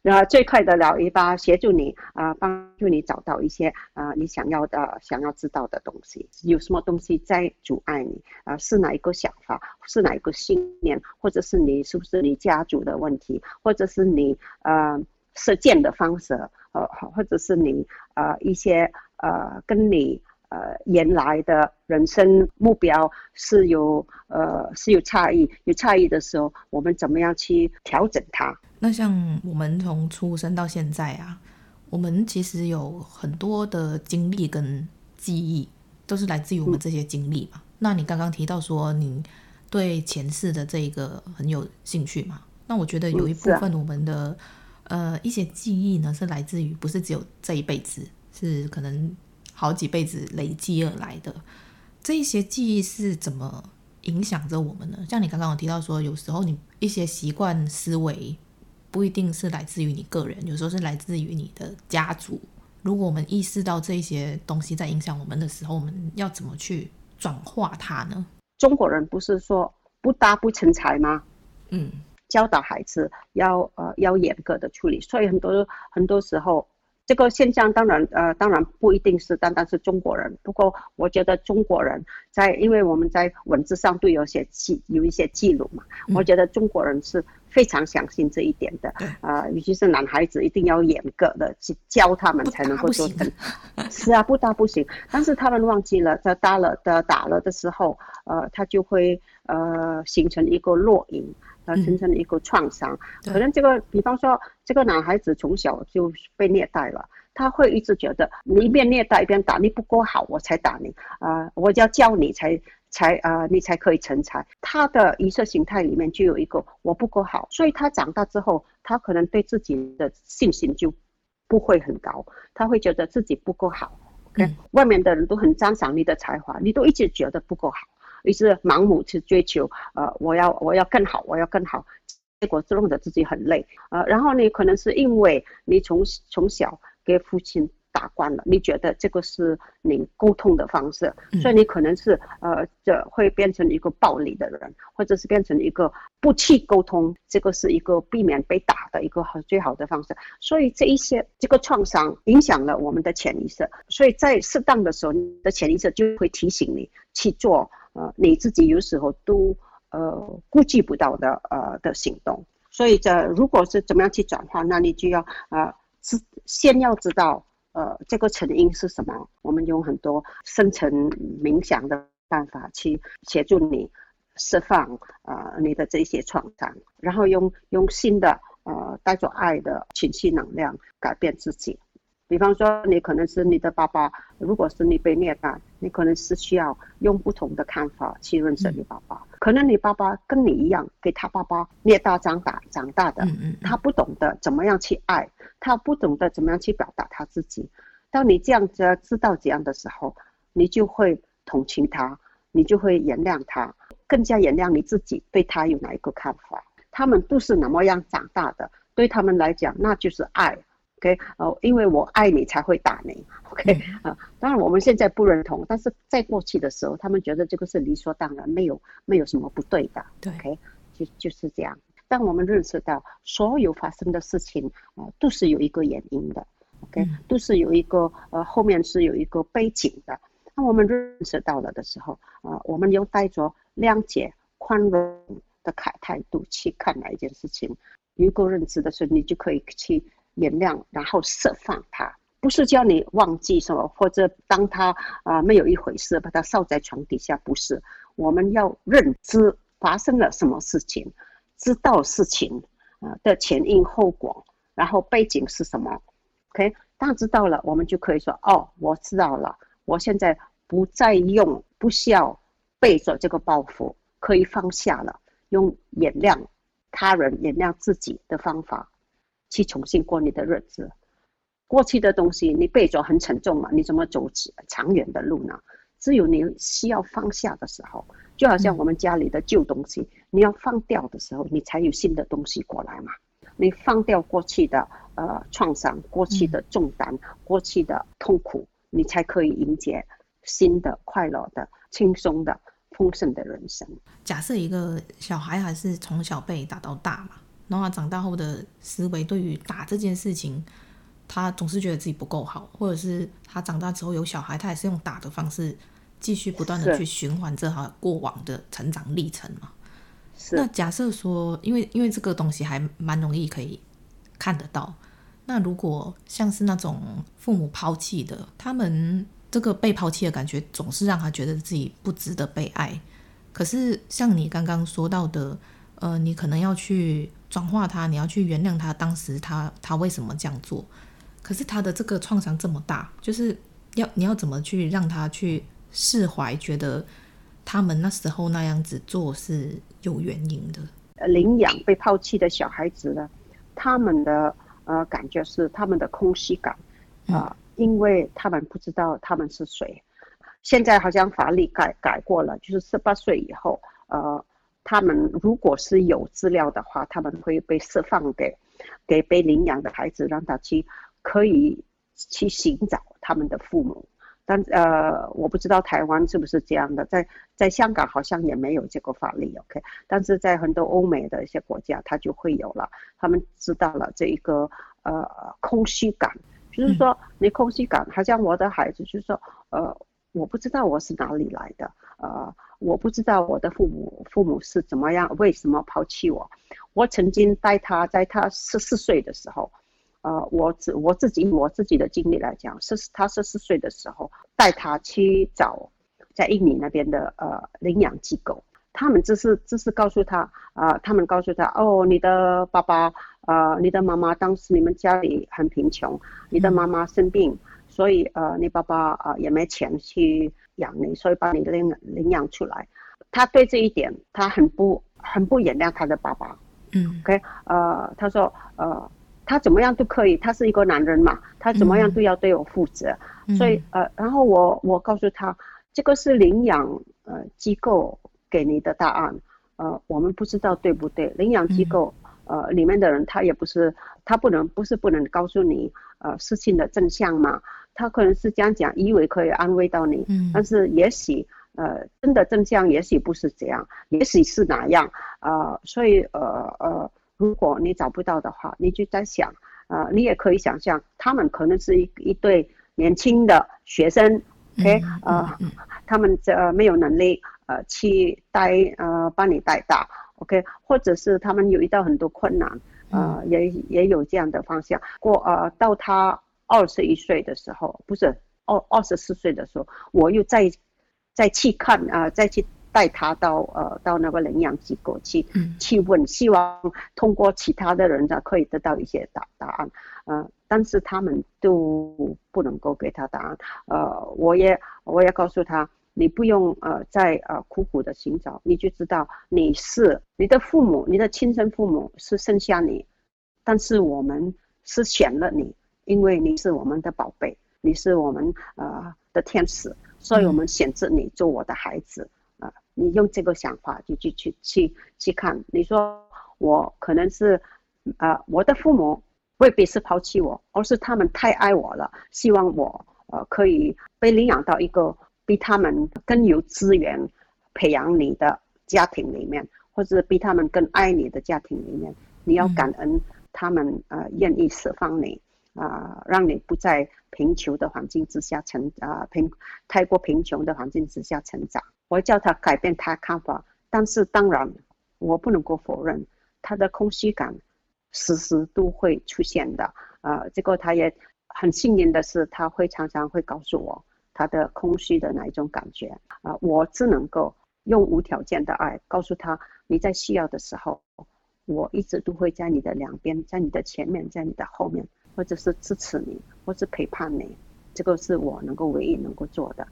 那最快的疗愈吧，协助你啊、帮助你找到一些啊、你想要的、想要知道的东西。有什么东西在阻碍你啊、是哪一个想法？是哪一个信念？或者是你是不是你家族的问题？或者是你呃实践的方式？呃，或者是你呃一些呃跟你。呃，原来的人生目标是有呃是有差异，有差异的时候，我们怎么样去调整它？那像我们从出生到现在啊，我们其实有很多的经历跟记忆都是来自于我们这些经历嘛。嗯、那你刚刚提到说你对前世的这一个很有兴趣嘛？那我觉得有一部分我们的、嗯啊、呃一些记忆呢，是来自于不是只有这一辈子，是可能好几辈子累积而来的。这一些记忆是怎么影响着我们呢？像你刚刚有提到说，有时候你一些习惯思维不一定是来自于你个人，有时候是来自于你的家族。如果我们意识到这些东西在影响我们的时候，我们要怎么去转化它呢？中国人不是说不打不成才吗？嗯，教导孩子要呃要严格的处理，所以很多很多时候。这个现象当然，呃，当然不一定是单单是中国人。不过，我觉得中国人在，因为我们在文字上都有些记，有一些记录嘛。嗯、我觉得中国人是非常相信这一点的。啊、呃，尤其是男孩子，一定要严格的去教他们，才能够做成。是啊，不打不行。但是他们忘记了，在打了的打了的时候，呃，他就会呃形成一个烙印。呃，形成了一个创伤，嗯、可能这个，比方说，这个男孩子从小就被虐待了，他会一直觉得你一边虐待一边打，你不够好，我才打你，啊、呃，我要教你才才啊、呃，你才可以成才。他的意识形态里面就有一个我不够好，所以他长大之后，他可能对自己的信心就不会很高，他会觉得自己不够好。外面的人都很赞赏你的才华，你都一直觉得不够好。于是盲目去追求，呃，我要我要更好，我要更好，结果弄得自己很累，呃，然后呢，可能是因为你从从小给父亲打惯了，你觉得这个是你沟通的方式，所以你可能是呃，这会变成一个暴力的人，或者是变成一个不去沟通，这个是一个避免被打的一个很最好的方式。所以这一些这个创伤影响了我们的潜意识，所以在适当的时候，你的潜意识就会提醒你去做。呃，你自己有时候都呃估计不到的呃的行动，所以这如果是怎么样去转化，那你就要呃是先要知道呃这个成因是什么。我们用很多深层冥想的办法去协助你释放呃你的这些创伤，然后用用新的呃带着爱的情绪能量改变自己。比方说，你可能是你的爸爸，如果是你被虐待，你可能是需要用不同的看法去认识你爸爸。嗯、可能你爸爸跟你一样，给他爸爸虐待长大长大的，嗯嗯、他不懂得怎么样去爱，他不懂得怎么样去表达他自己。当你这样子知道这样的时候，你就会同情他，你就会原谅他，更加原谅你自己对他有哪一个看法。他们都是那么样长大的，对他们来讲，那就是爱。OK，哦，因为我爱你才会打你。OK，啊，当然我们现在不认同，但是在过去的时候，他们觉得这个是理所当然，没有没有什么不对的。对，OK，就就是这样。当我们认识到所有发生的事情啊，都是有一个原因的，OK，都是有一个呃后面是有一个背景的。当我们认识到了的时候啊，我们又带着谅解、宽容的态态度去看哪一件事情，有一个认知的时候，你就可以去。原谅，然后释放它，不是叫你忘记什么，或者当他啊、没有一回事，把它扫在床底下，不是。我们要认知发生了什么事情，知道事情啊的前因后果，然后背景是什么。OK，当知道了，我们就可以说，哦，我知道了，我现在不再用不需要背着这个包袱，可以放下了，用原谅他人、原谅自己的方法。去重新过你的日子，过去的东西你背着很沉重嘛，你怎么走长远的路呢？只有你需要放下的时候，就好像我们家里的旧东西，你要放掉的时候，你才有新的东西过来嘛。你放掉过去的呃创伤、过去的重担、过去的痛苦，你才可以迎接新的快乐的、轻松的、丰盛的人生。假设一个小孩还是从小被打到大嘛。然后他长大后的思维，对于打这件事情，他总是觉得自己不够好，或者是他长大之后有小孩，他也是用打的方式继续不断的去循环这他过往的成长历程嘛。是。那假设说，因为因为这个东西还蛮容易可以看得到，那如果像是那种父母抛弃的，他们这个被抛弃的感觉总是让他觉得自己不值得被爱。可是像你刚刚说到的，呃，你可能要去。转化他，你要去原谅他，当时他他为什么这样做？可是他的这个创伤这么大，就是要你要怎么去让他去释怀，觉得他们那时候那样子做是有原因的。领养被抛弃的小孩子呢，他们的呃感觉是他们的空虚感啊、呃，因为他们不知道他们是谁。现在好像法律改改过了，就是十八岁以后，呃，他们如果是有资料的话，他们会被释放给给被领养的孩子，让他去可以去寻找他们的父母。但呃，我不知道台湾是不是这样的，在在香港好像也没有这个法律，OK。但是在很多欧美的一些国家，它就会有了。他们知道了这一个呃空虚感，就是说你空虚感，好像我的孩子就是说，呃，我不知道我是哪里来的，呃，我不知道我的父母父母是怎么样，为什么抛弃我？我曾经带他在他十四岁的时候。呃，我自我自己我自己的经历来讲，是他十四岁的时候带他去找在印尼那边的呃领养机构，他们只是只是告诉他啊、呃，他们告诉他哦，你的爸爸呃，你的妈妈当时你们家里很贫穷，你的妈妈生病，所以呃你爸爸啊、也没钱去养你，所以把你领领养出来。他对这一点他很不很不原谅他的爸爸，嗯，OK，呃，他说呃。他怎么样都可以，他是一个男人嘛，他怎么样都要对我负责。嗯、所以呃，然后我我告诉他，这个是领养呃机构给你的答案，呃，我们不知道对不对。领养机构呃里面的人他也不是，他不能不是不能告诉你呃事情的真相嘛，他可能是这样讲，以为可以安慰到你，嗯、但是也许呃真的真相也许不是这样，也许是哪样呃，所以呃呃。如果你找不到的话，你就在想，呃，你也可以想象，他们可能是一一对年轻的学生，OK，呃，他们这没有能力，呃，去带，呃，帮你带大，OK，或者是他们有遇到很多困难，呃，也也有这样的方向。过，呃，到他二十一岁的时候，不是二二十四岁的时候，我又再再去看，啊、呃，再去。带他到呃到那个领养机构去去问，希望通过其他的人呢可以得到一些答答案，呃，但是他们都不能够给他答案，呃，我也我也告诉他，你不用呃再呃苦苦的寻找，你就知道你是你的父母，你的亲生父母是生下你，但是我们是选了你，因为你是我们的宝贝，你是我们呃的天使，所以我们选择你做我的孩子啊。你用这个想法就去去去去看，你说我可能是，呃，我的父母未必是抛弃我，而是他们太爱我了，希望我呃可以被领养到一个比他们更有资源培养你的家庭里面，或者比他们更爱你的家庭里面，你要感恩他们呃愿意释放你啊，让你不在贫穷的环境之下成啊贫太过贫穷的环境之下成长。我叫他改变他看法，但是当然，我不能够否认他的空虚感，时时都会出现的。呃，这个他也很幸运的是，他会常常会告诉我他的空虚的那一种感觉。啊、我只能够用无条件的爱告诉他，你在需要的时候，我一直都会在你的两边，在你的前面，在你的后面，或者是支持你，或是陪伴你。这个是我能够唯一能够做的。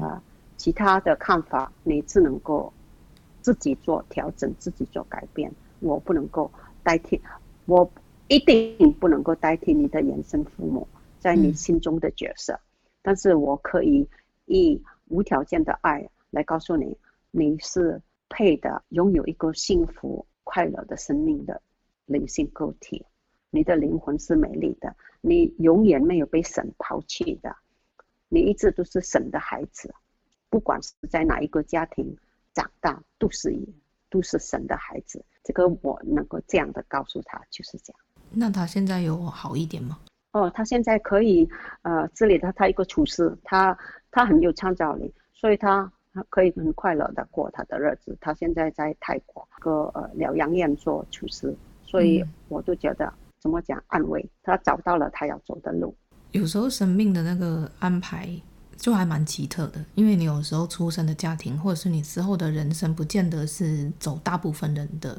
啊、其他的看法，你只能够自己做调整，自己做改变。我不能够代替，我一定不能够代替你的原生父母在你心中的角色。嗯、但是我可以以无条件的爱来告诉你，你是配的，拥有一个幸福快乐的生命的灵性个体。你的灵魂是美丽的，你永远没有被神抛弃的，你一直都是神的孩子。不管是在哪一个家庭长大，都是一都是神的孩子。这个我能够这样的告诉他，就是这样。那他现在有好一点吗？哦，他现在可以，呃，这里他他一个厨师，他他很有创造力，所以他他可以很快乐的过他的日子。他现在在泰国个呃疗养院做厨师，所以我都觉得、嗯、怎么讲安慰，他找到了他要走的路。有时候生命的那个安排。就还蛮奇特的，因为你有时候出生的家庭，或者是你之后的人生，不见得是走大部分人的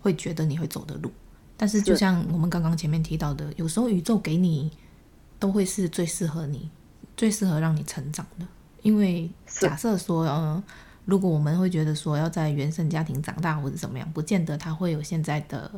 会觉得你会走的路。但是就像我们刚刚前面提到的，有时候宇宙给你都会是最适合你、最适合让你成长的。因为假设说，嗯，如果我们会觉得说要在原生家庭长大或者怎么样，不见得他会有现在的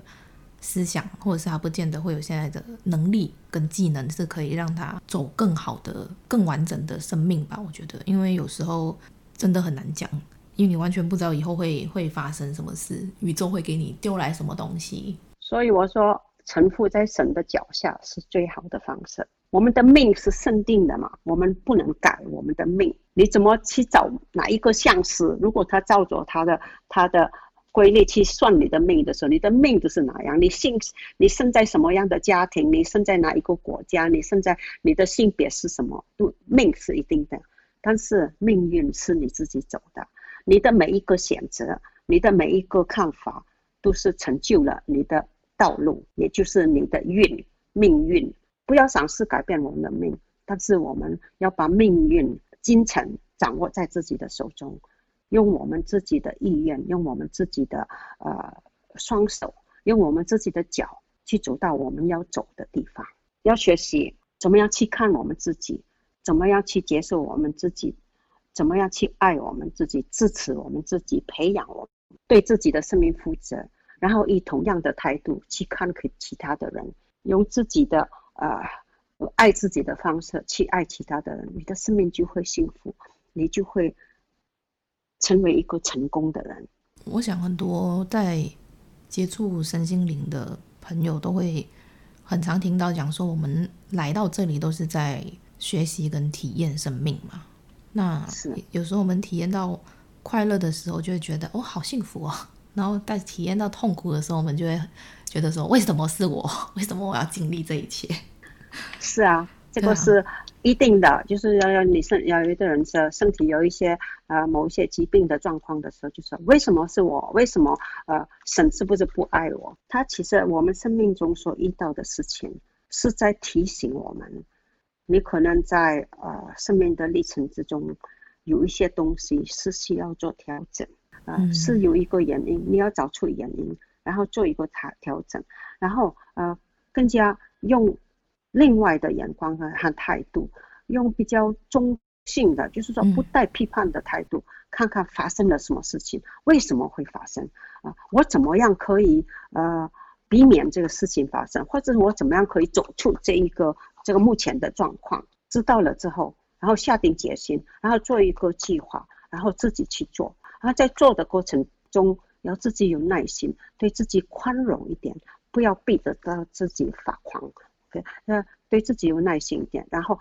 思想，或者是他不见得会有现在的能力跟技能，是可以让他走更好的、更完整的生命吧？我觉得，因为有时候真的很难讲，因为你完全不知道以后会会发生什么事，宇宙会给你丢来什么东西。所以我说，臣服在神的脚下是最好的方式。我们的命是圣定的嘛，我们不能改我们的命。你怎么去找哪一个相师？如果他照着他的他的规律去算你的命的时候，你的命就是哪样？你姓你生在什么样的家庭？你生在哪一个国家？你生在你的性别是什么？都命是一定的，但是命运是你自己走的。你的每一个选择，你的每一个看法，都是成就了你的道路，也就是你的运命运。不要尝试改变我们的命，但是我们要把命运、精神掌握在自己的手中，用我们自己的意愿，用我们自己的呃双手，用我们自己的脚去走到我们要走的地方。要学习怎么样去看我们自己，怎么样去接受我们自己，怎么样去爱我们自己，支持我们自己，培养我，对自己的生命负责，然后以同样的态度去看其他的人，用自己的。呃，爱自己的方式去爱其他的人，你的生命就会幸福，你就会成为一个成功的人。我想很多在接触身心灵的朋友都会很常听到讲说，我们来到这里都是在学习跟体验生命嘛。那有时候我们体验到快乐的时候，就会觉得哦，好幸福哦。然后在体验到痛苦的时候，我们就会。觉得说，为什么是我？为什么我要经历这一切？是啊，这个是一定的，啊、就是要要你身要有一个人的身体有一些呃某一些疾病的状况的时候，就说为什么是我？为什么呃神是不是不爱我？他其实我们生命中所遇到的事情是在提醒我们，你可能在呃生命的历程之中有一些东西是需要做调整啊、呃嗯，是有一个原因，你要找出原因。然后做一个调调整，然后呃，更加用另外的眼光和和态度，用比较中性的，就是说不带批判的态度，嗯，看看发生了什么事情，为什么会发生啊，呃？我怎么样可以呃避免这个事情发生，或者我怎么样可以走出这一个这个目前的状况？知道了之后，然后下定决心，然后做一个计划，然后自己去做，然后在做的过程中。要自己有耐心，对自己宽容一点，不要逼得到自己发狂。对，那对自己有耐心一点，然后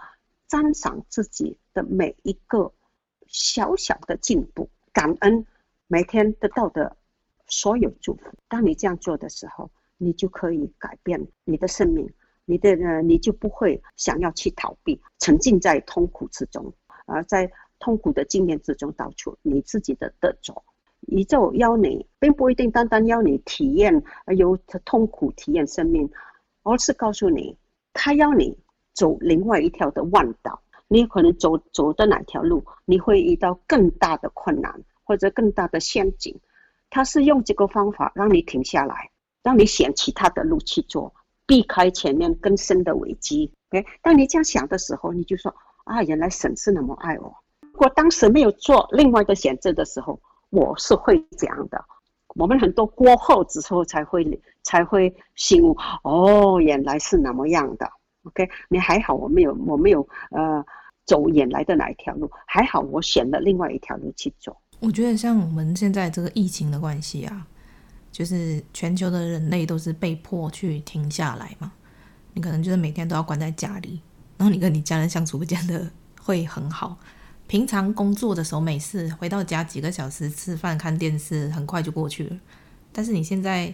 赞赏自己的每一个小小的进步，感恩每天得到的所有祝福。当你这样做的时候，你就可以改变你的生命，你的呃，你就不会想要去逃避，沉浸在痛苦之中，而在痛苦的经验之中，导出你自己的得着。宇宙要你，并不一定单单要你体验有痛苦体验生命，而是告诉你，他要你走另外一条的弯道。你可能走走的哪条路，你会遇到更大的困难或者更大的陷阱。他是用这个方法让你停下来，让你选其他的路去做，避开前面更深的危机。OK，当你这样想的时候，你就说啊，原来神是那么爱我。如果当时没有做另外的选择的时候，我是会这样的，我们很多过后之后才会才会醒悟，哦，原来是那么样的。OK，你还好，我没有我没有呃走原来的那一条路，还好我选了另外一条路去走。我觉得像我们现在这个疫情的关系啊，就是全球的人类都是被迫去停下来嘛，你可能就是每天都要关在家里，然后你跟你家人相处不见得会很好。平常工作的时候，没事回到家几个小时吃饭看电视，很快就过去了。但是你现在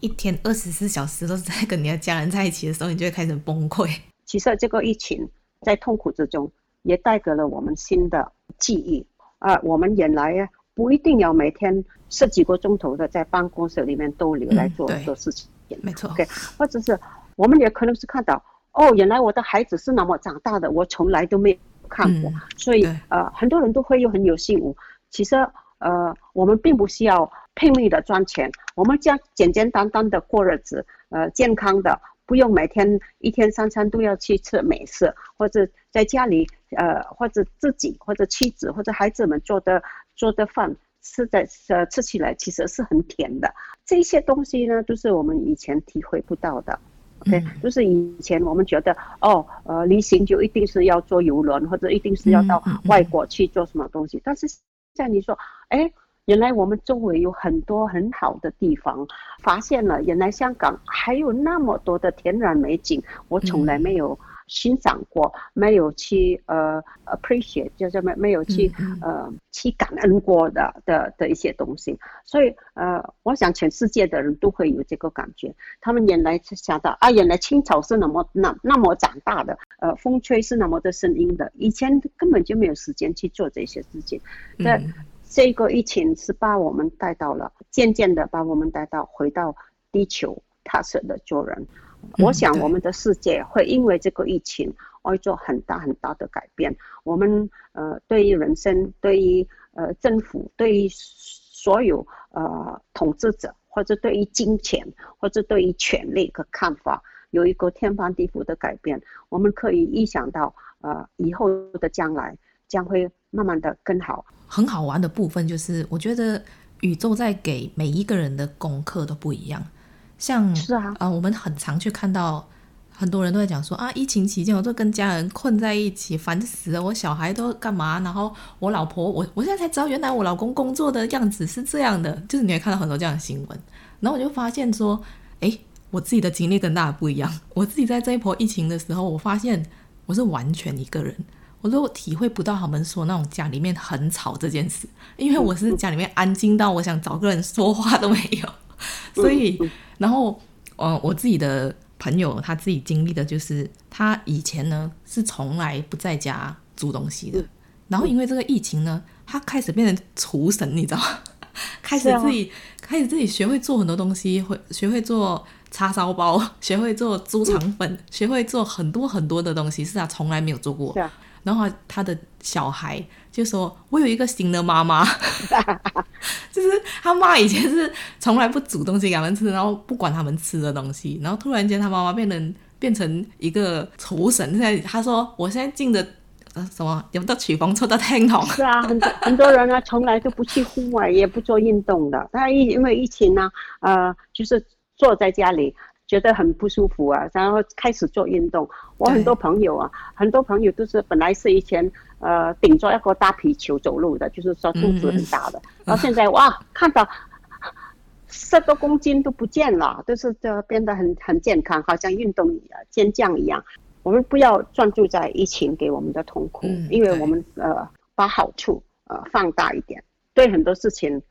一天二十四小时都是在跟你的家人在一起的时候，你就会开始崩溃。其实这个疫情在痛苦之中，也带给了我们新的记忆啊。我们原来不一定要每天十几个钟头的在办公室里面逗留来做做事情，没错。OK，或者是我们也可能是看到，哦，原来我的孩子是那么长大的，我从来都没。看过，嗯、所以呃，很多人都会又很有幸福。其实呃，我们并不需要拼命的赚钱，我们将简简单单的过日子，呃，健康的，不用每天一天三餐都要去吃美食，或者在家里呃，或者自己或者妻子或者孩子们做的做的饭吃的呃吃起来其实是很甜的。这些东西呢，都是我们以前体会不到的。OK，就是以前我们觉得哦，呃，旅行就一定是要坐游轮，或者一定是要到外国去做什么东西。但是现在你说，哎，原来我们周围有很多很好的地方，发现了原来香港还有那么多的天然美景，我从来没有。欣赏过，没有去呃 appreciate，就是没没有去呃去感恩过的的的一些东西，所以呃，我想全世界的人都会有这个感觉。他们原来是想到啊，原来青草是那么那那么长大的，呃，风吹是那么的声音的，以前根本就没有时间去做这些事情。那这个疫情是把我们带到了，渐渐的把我们带到回到地球踏实的做人。我想我们的世界会因为这个疫情而做很大很大的改变。我们呃，对于人生，对于呃政府，对于所有呃统治者，或者对于金钱，或者对于权力的看法，有一个天翻地覆的改变。我们可以预想到，呃，以后的将来将会慢慢的更好。很好玩的部分就是，我觉得宇宙在给每一个人的功课都不一样。像是啊，呃，我们很常去看到很多人都在讲说啊，疫情期间我就跟家人困在一起，烦死了。我小孩都干嘛？然后我老婆，我我现在才知道，原来我老公工作的样子是这样的。就是你会看到很多这样的新闻，然后我就发现说，哎，我自己的经历跟大家不一样。我自己在这一波疫情的时候，我发现我是完全一个人，我都体会不到他们说那种家里面很吵这件事，因为我是家里面安静到我想找个人说话都没有，所以。然后，呃，我自己的朋友他自己经历的就是，他以前呢是从来不在家煮东西的，然后因为这个疫情呢，他开始变成厨神，你知道吗？开始自己开始自己学会做很多东西，会学会做叉烧包，学会做猪肠粉，学会做很多很多的东西，是他从来没有做过。然后他的小孩就说：“我有一个新的妈妈，就是他妈以前是从来不煮东西给他们吃，然后不管他们吃的东西，然后突然间他妈妈变成变成一个厨神。现在他说我现在进的呃什么有的曲风，抽的天堂。是啊，很多很多人呢从来都不去户外，也不做运动的。他因因为疫情呢，呃，就是坐在家里。”觉得很不舒服啊，然后开始做运动。我很多朋友啊，很多朋友都是本来是以前呃顶着一个大皮球走路的，就是说肚子很大的，嗯嗯，然后现在哇，看到十多公斤都不见了，都是这变得很很健康，好像运动健将一样。我们不要专注在疫情给我们的痛苦，嗯、因为我们呃把好处呃放大一点，对很多事情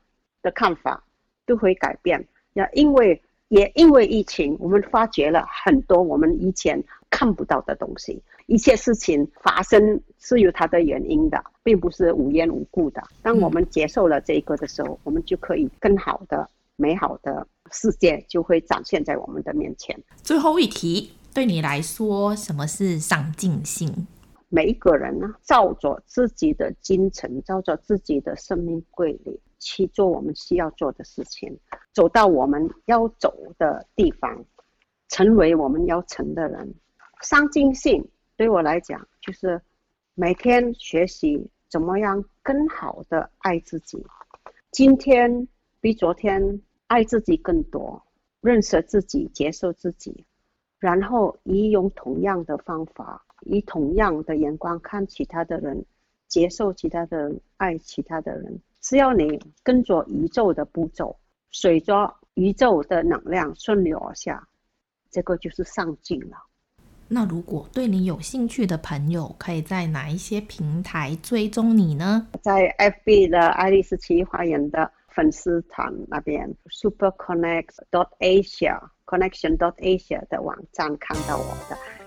的看法都会改变。要因为。也因为疫情，我们发觉了很多我们以前看不到的东西。一切事情发生是有它的原因的，并不是无缘无故的。当我们接受了这个的时候，我们就可以更好的、美好的世界就会展现在我们的面前。最后一题，对你来说，什么是上进心？每一个人呢，照着自己的精神，照着自己的生命规律。去做我们需要做的事情，走到我们要走的地方，成为我们要成的人。上进心对我来讲，就是每天学习怎么样更好的爱自己。今天比昨天爱自己更多，认识自己，接受自己，然后以用同样的方法，以同样的眼光看其他的人，接受其他的人，爱其他的人。只要你跟着宇宙的步骤，随着宇宙的能量顺流而下，这个就是上进了。那如果对你有兴趣的朋友，可以在哪一些平台追踪你呢？在 FB 的爱丽丝奇异花园的粉丝团那边，Super Connect dot Asia Connection dot Asia 的网站看到我的。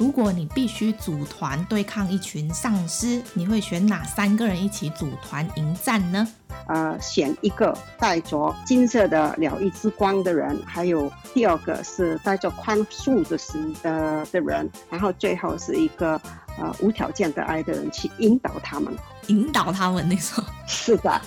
如果你必须组团对抗一群丧尸，你会选哪三个人一起组团迎战呢？呃，选一个带着金色的疗愈之光的人，还有第二个是带着宽恕的心的的人，然后最后是一个呃无条件的爱的人去引导他们。引导他们，你说是的。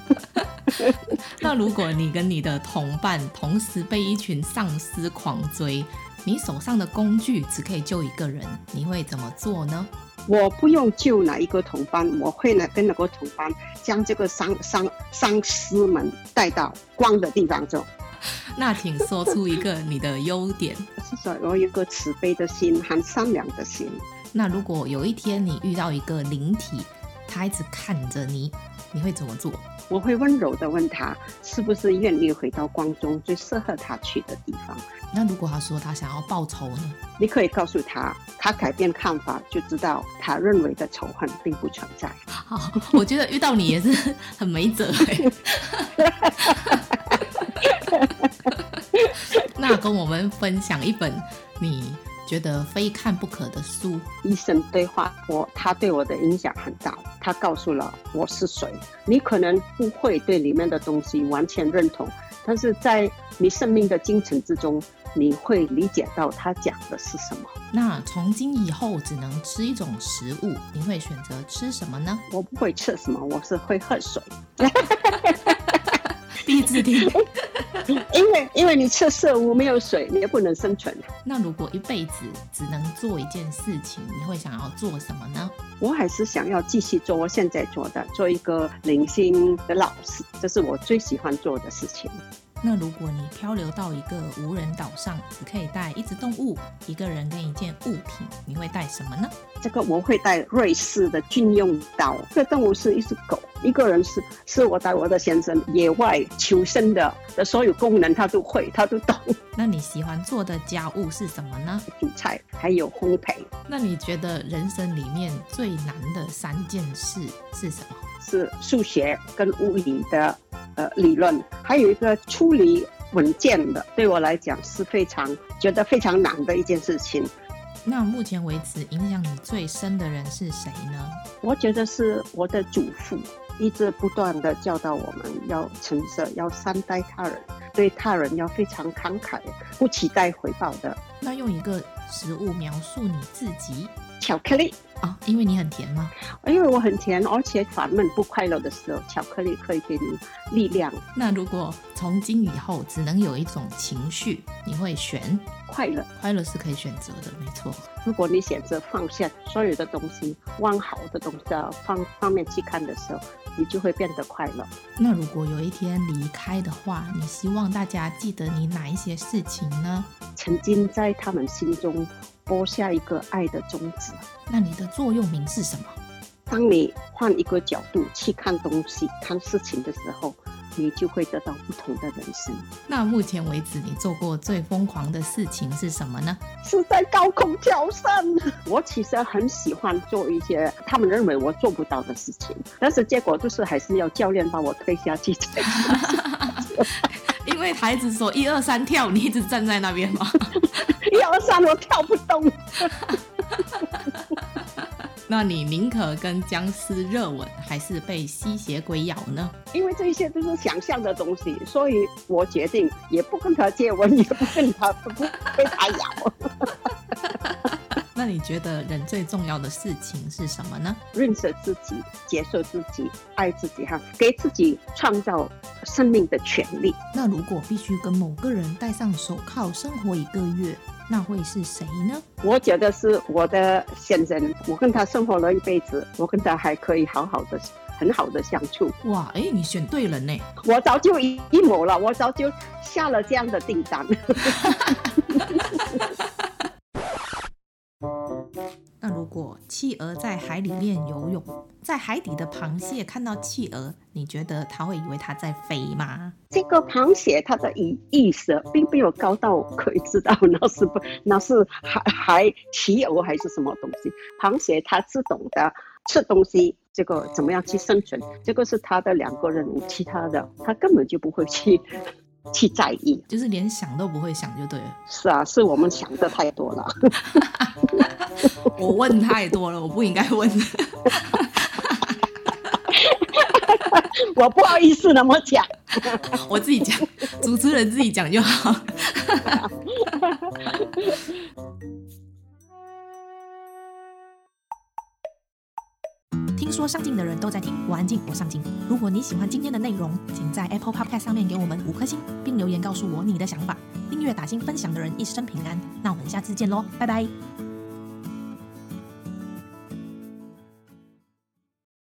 那如果你跟你的同伴同时被一群丧尸狂追，你手上的工具只可以救一个人，你会怎么做呢？我不用救哪一个同伴，我会呢跟那个同伴将这个丧丧丧尸们带到光的地方走。那请说出一个你的优点。是说我有一个慈悲的心和善良的心。那如果有一天你遇到一个灵体，他一直看着你，你会怎么做？我会温柔的问他，是不是愿意回到光中最适合他去的地方？那如果他说他想要报仇呢？你可以告诉他，他改变看法，就知道他认为的仇恨并不存在。好，我觉得遇到你也是很没辙欸。那跟我们分享一本你觉得非看不可的书，《医生对话》，我他对我的影响很大。他告诉了我是谁。你可能不会对里面的东西完全认同，但是在你生命的进程之中，你会理解到他讲的是什么。那从今以后只能吃一种食物，你会选择吃什么呢？我不会吃什么，我是会喝水。第一次听。因为因为你吃食物没有水，你也不能生存。那如果一辈子只能做一件事情，你会想要做什么呢？我还是想要继续做我现在做的，做一个零星的老师，这是我最喜欢做的事情。那如果你漂流到一个无人岛上，只可以带一只动物、一个人跟一件物品，你会带什么呢？这个我会带瑞士的军用刀。这个动物是一只狗，一个人是是我带我的先生，野外求生的的所有功能他都会，他都懂。那你喜欢做的家务是什么呢？煮菜，还有烘焙。那你觉得人生里面最难的三件事是什么？是数学跟物理的。呃，理论还有一个处理文件的，对我来讲是非常觉得非常难的一件事情。那目前为止，影响你最深的人是谁呢？我觉得是我的祖父，一直不断的教导我们要诚实，要善待他人，对他人要非常慷慨，不期待回报的。那用一个食物描述你自己？巧克力。哦，因为你很甜吗？因为我很甜，而且烦闷不快乐的时候，巧克力可以给你力量。那如果从今以后只能有一种情绪，你会选快乐？快乐是可以选择的，没错。如果你选择放下所有的东西，往好的东西方方面去看的时候，你就会变得快乐。那如果有一天离开的话，你希望大家记得你哪一些事情呢？曾经在他们心中。播下一个爱的种子。那你的座右铭是什么？当你换一个角度去看东西、看事情的时候，你就会得到不同的人生。那目前为止，你做过最疯狂的事情是什么呢？是在高空跳伞。我其实很喜欢做一些他们认为我做不到的事情，但是结果就是还是要教练把我推下去才。因为孩子说一二三跳，你一直站在那边吗？一二三，我跳不动。那你宁可跟僵尸热吻，还是被吸血鬼咬呢？因为这些都是想象的东西，所以我决定也不跟他接吻，也不跟他不被他咬。那你觉得人最重要的事情是什么呢？认识自己，接受自己，爱自己，哈，给自己创造生命的权利。那如果必须跟某个人戴上手铐生活一个月，那会是谁呢？我觉得是我的先生，我跟他生活了一辈子，我跟他还可以好好的、很好的相处。哇，哎，你选对人呢！我早就一谋了，我早就下了这样的订单。那如果企鹅在海里面游泳，在海底的螃蟹看到企鹅，你觉得它会以为它在飞吗？这个螃蟹它的意意思并没有高到可以知道那是不那是海海企鹅还是什么东西。螃蟹它只懂得吃东西，这个怎么样去生存，这个是它的两个任务，其他的它根本就不会去。去在意，就是连想都不会想就对了。是啊，是我们想的太多了。我问太多了，我不应该问。我不好意思那么讲，我自己讲，主持人自己讲就好。听说上进的人都在听，我安静，我上进。如果你喜欢今天的内容，请在 Apple Podcast 上面给我们五颗星，并留言告诉我你的想法。订阅打星分享的人一生平安。那我们下次见喽，拜拜。